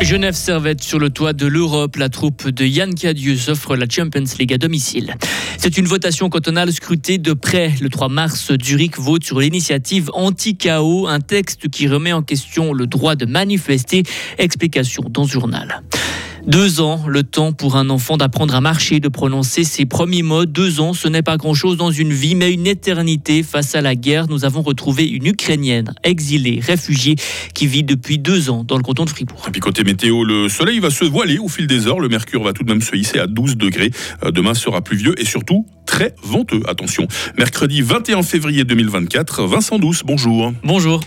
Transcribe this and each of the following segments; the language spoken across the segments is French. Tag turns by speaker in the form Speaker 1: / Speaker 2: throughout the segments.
Speaker 1: Genève Servette sur le toit de l'Europe. La troupe de Yann Cadieux offre la Champions League à domicile. C'est une votation cantonale scrutée de près. Le 3 mars, Zurich vote sur l'initiative anti-chaos, un texte qui remet en question le droit de manifester. Explication dans ce journal. Deux ans, le temps pour un enfant d'apprendre à marcher, de prononcer ses premiers mots. Deux ans, ce n'est pas grand-chose dans une vie, mais une éternité. Face à la guerre, nous avons retrouvé une Ukrainienne exilée, réfugiée, qui vit depuis deux ans dans le canton de Fribourg.
Speaker 2: Et puis côté météo, le soleil va se voiler au fil des heures. Le mercure va tout de même se hisser à 12 degrés. Euh, demain sera pluvieux et surtout très venteux. Attention, mercredi 21 février 2024, Vincent Douce, bonjour.
Speaker 1: Bonjour.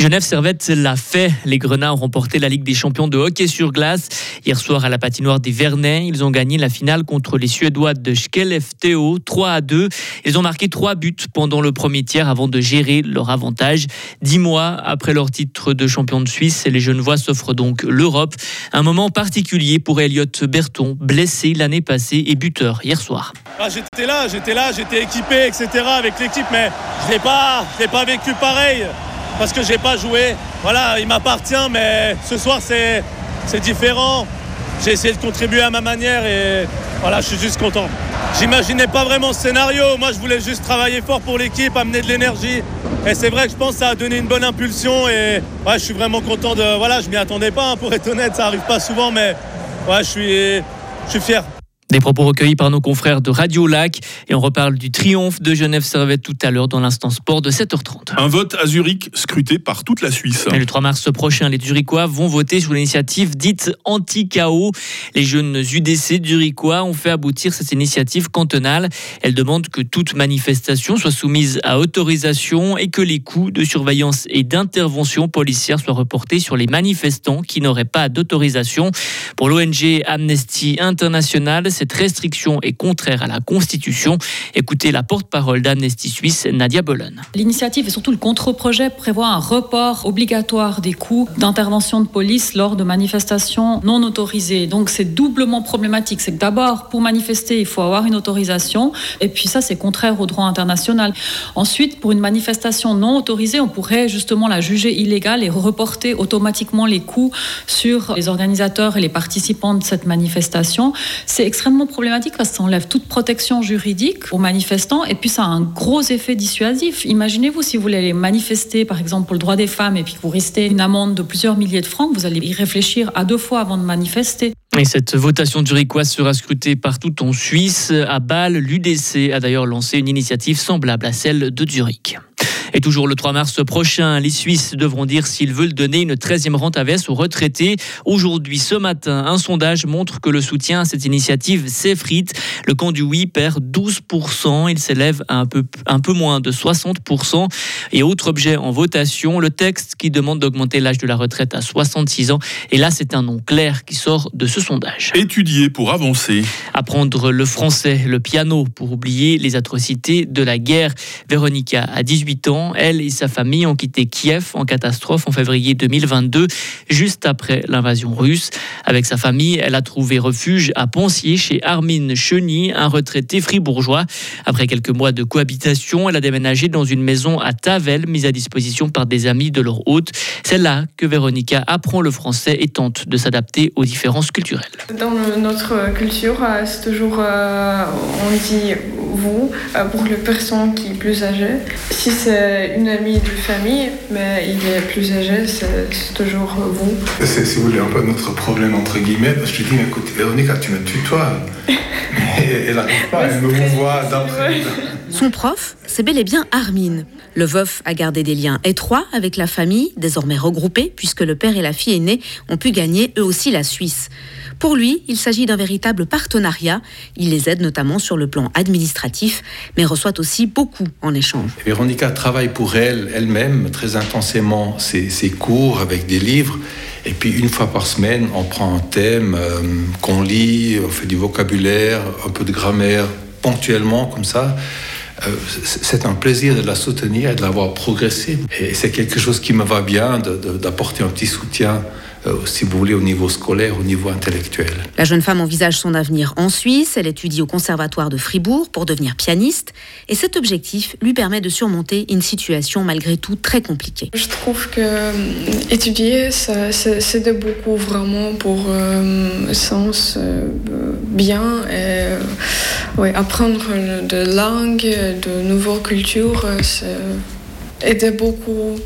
Speaker 1: Genève Servette l'a fait. Les Grenats ont remporté la Ligue des champions de hockey sur glace. Hier soir à la patinoire des Vernets, ils ont gagné la finale contre les Suédois de Skellefteå 3 à 2. Ils ont marqué trois buts pendant le premier tiers avant de gérer leur avantage. Dix mois après leur titre de champion de Suisse, les Genevois s'offrent donc l'Europe. Un moment particulier pour Elliot Berton, blessé l'année passée et buteur hier soir.
Speaker 3: Ah, j'étais là, j'étais là, j'étais équipé, etc. avec l'équipe, mais je l'ai pas vécu pareil parce que j'ai pas joué. Voilà, il m'appartient, mais ce soir c'est différent. J'ai essayé de contribuer à ma manière et voilà, je suis juste content. J'imaginais pas vraiment ce scénario. Moi, je voulais juste travailler fort pour l'équipe, amener de l'énergie. Et c'est vrai que je pense que ça a donné une bonne impulsion. Et ouais, je suis vraiment content de. Voilà, je m'y attendais pas, hein, pour être honnête, ça arrive pas souvent, mais je je suis fier.
Speaker 1: Des propos recueillis par nos confrères de Radio Lac. Et on reparle du triomphe de Genève Servette tout à l'heure dans l'instant sport de 7h30.
Speaker 2: Un vote à Zurich scruté par toute la Suisse.
Speaker 1: Et le 3 mars prochain, les Zurichois vont voter sur l'initiative dite anti-chaos. Les jeunes UDC zurichois ont fait aboutir cette initiative cantonale. Elle demande que toute manifestation soit soumise à autorisation et que les coûts de surveillance et d'intervention policière soient reportés sur les manifestants qui n'auraient pas d'autorisation. Pour l'ONG Amnesty International, cette restriction est contraire à la Constitution. Écoutez la porte-parole d'Amnesty Suisse, Nadia Bolen.
Speaker 4: L'initiative et surtout le contre-projet prévoit un report obligatoire des coûts d'intervention de police lors de manifestations non autorisées. Donc c'est doublement problématique. C'est que d'abord, pour manifester, il faut avoir une autorisation. Et puis ça, c'est contraire au droit international. Ensuite, pour une manifestation non autorisée, on pourrait justement la juger illégale et reporter automatiquement les coûts sur les organisateurs et les participants de cette manifestation. C'est extrêmement problématique parce que ça enlève toute protection juridique aux manifestants et puis ça a un gros effet dissuasif. Imaginez-vous si vous voulez manifester, par exemple, pour le droit des femmes et puis que vous restez une amende de plusieurs milliers de francs, vous allez y réfléchir à deux fois avant de manifester.
Speaker 1: Et cette votation zurichoise sera scrutée partout en Suisse. À Bâle, l'UDC a d'ailleurs lancé une initiative semblable à celle de Zurich. Et toujours le 3 mars prochain, les Suisses devront dire s'ils veulent donner une 13e rente AVS aux retraités. Aujourd'hui, ce matin, un sondage montre que le soutien à cette initiative s'effrite. Le camp du oui perd 12%. Il s'élève à un peu, un peu moins de 60%. Et autre objet en votation, le texte qui demande d'augmenter l'âge de la retraite à 66 ans. Et là, c'est un nom clair qui sort de ce sondage.
Speaker 2: Étudier pour avancer.
Speaker 1: Apprendre le français, le piano pour oublier les atrocités de la guerre. Véronica a 18 ans elle et sa famille ont quitté Kiev en catastrophe en février 2022, juste après l'invasion russe. Avec sa famille, elle a trouvé refuge à Pensier chez Armin Cheny, un retraité fribourgeois. Après quelques mois de cohabitation, elle a déménagé dans une maison à Tavel, mise à disposition par des amis de leur hôte. C'est là que Véronica apprend le français et tente de s'adapter aux différences culturelles.
Speaker 5: Dans notre culture, euh, c'est toujours, euh, on dit vous euh, pour le personne qui est plus âgée. Si c'est une amie de famille, mais il est plus âgé, c'est toujours vous.
Speaker 6: C'est, si vous voulez, un peu notre problème, entre guillemets, parce que je dis, mais écoute, Véronica, tu me tutoies. elle n'arrive pas, elle me voit d'après.
Speaker 7: Son prof, c'est bel et bien Armin. Le veuf a gardé des liens étroits avec la famille, désormais regroupée, puisque le père et la fille aînée ont pu gagner eux aussi la Suisse. Pour lui, il s'agit d'un véritable partenariat. Il les aide notamment sur le plan administratif, mais reçoit aussi beaucoup en échange.
Speaker 6: Véronica travaille pour elle, elle-même, très intensément ses, cours avec des livres. Et puis une fois par semaine, on prend un thème euh, qu'on lit, on fait du vocabulaire, un peu de grammaire, ponctuellement comme ça. Euh, c'est un plaisir de la soutenir et de la voir progresser. Et c'est quelque chose qui me va bien, d'apporter un petit soutien euh, si vous voulez, au niveau scolaire, au niveau intellectuel.
Speaker 7: La jeune femme envisage son avenir en Suisse. Elle étudie au conservatoire de Fribourg pour devenir pianiste. Et cet objectif lui permet de surmonter une situation malgré tout très compliquée.
Speaker 5: Je trouve que euh, étudier, c'est de beaucoup vraiment pour euh, sens euh, bien et ouais, apprendre de langues, de nouvelles cultures, c'est aider beaucoup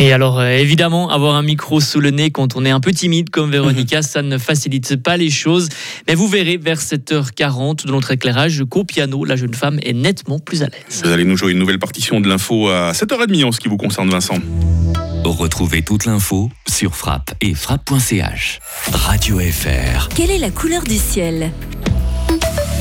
Speaker 1: et alors, euh, évidemment, avoir un micro sous le nez quand on est un peu timide comme Véronica, ça ne facilite pas les choses. Mais vous verrez, vers 7h40 de notre éclairage, qu'au piano, la jeune femme est nettement plus à l'aise.
Speaker 2: Vous allez nous jouer une nouvelle partition de l'info à 7h30 en ce qui vous concerne, Vincent.
Speaker 8: Retrouvez toute l'info sur frappe et frappe.ch. Radio FR.
Speaker 9: Quelle est la couleur du ciel?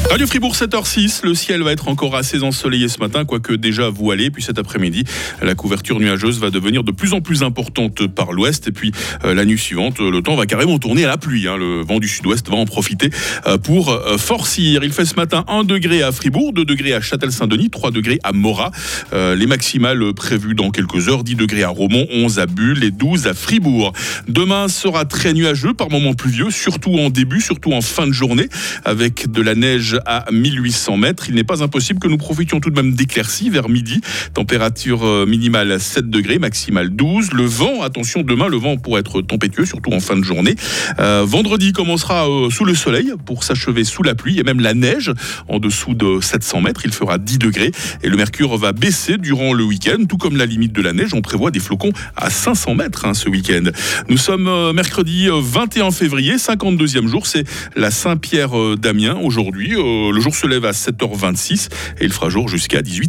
Speaker 2: Radio Fribourg 7h06, le ciel va être encore assez ensoleillé ce matin, quoique déjà voilé. Puis cet après-midi, la couverture nuageuse va devenir de plus en plus importante par l'ouest. Et puis euh, la nuit suivante, le temps va carrément tourner à la pluie. Hein. Le vent du sud-ouest va en profiter euh, pour euh, forcir. Il fait ce matin 1 degré à Fribourg, 2 degrés à Châtel-Saint-Denis, 3 degrés à Morat. les maximales prévues dans quelques heures, 10 degrés à Romont, 11 à Bulle et 12 à Fribourg. Demain sera très nuageux, par moments pluvieux, surtout en début, surtout en fin de journée, avec de la neige à 1800 mètres. Il n'est pas impossible que nous profitions tout de même d'éclaircies vers midi. Température euh, minimale 7 degrés, maximale 12. Le vent, attention, demain, le vent pourrait être tempétueux, surtout en fin de journée. Euh, vendredi commencera euh, sous le soleil pour s'achever sous la pluie et même la neige en dessous de 700 mètres. Il fera 10 degrés et le mercure va baisser durant le week-end, tout comme la limite de la neige. On prévoit des flocons à 500 mètres hein, ce week-end. Nous sommes mercredi 21 février, 52e jour. C'est la Saint-Pierre d'Amiens aujourd'hui. Le jour se lève à 7h26 et il fera jour jusqu'à 18h.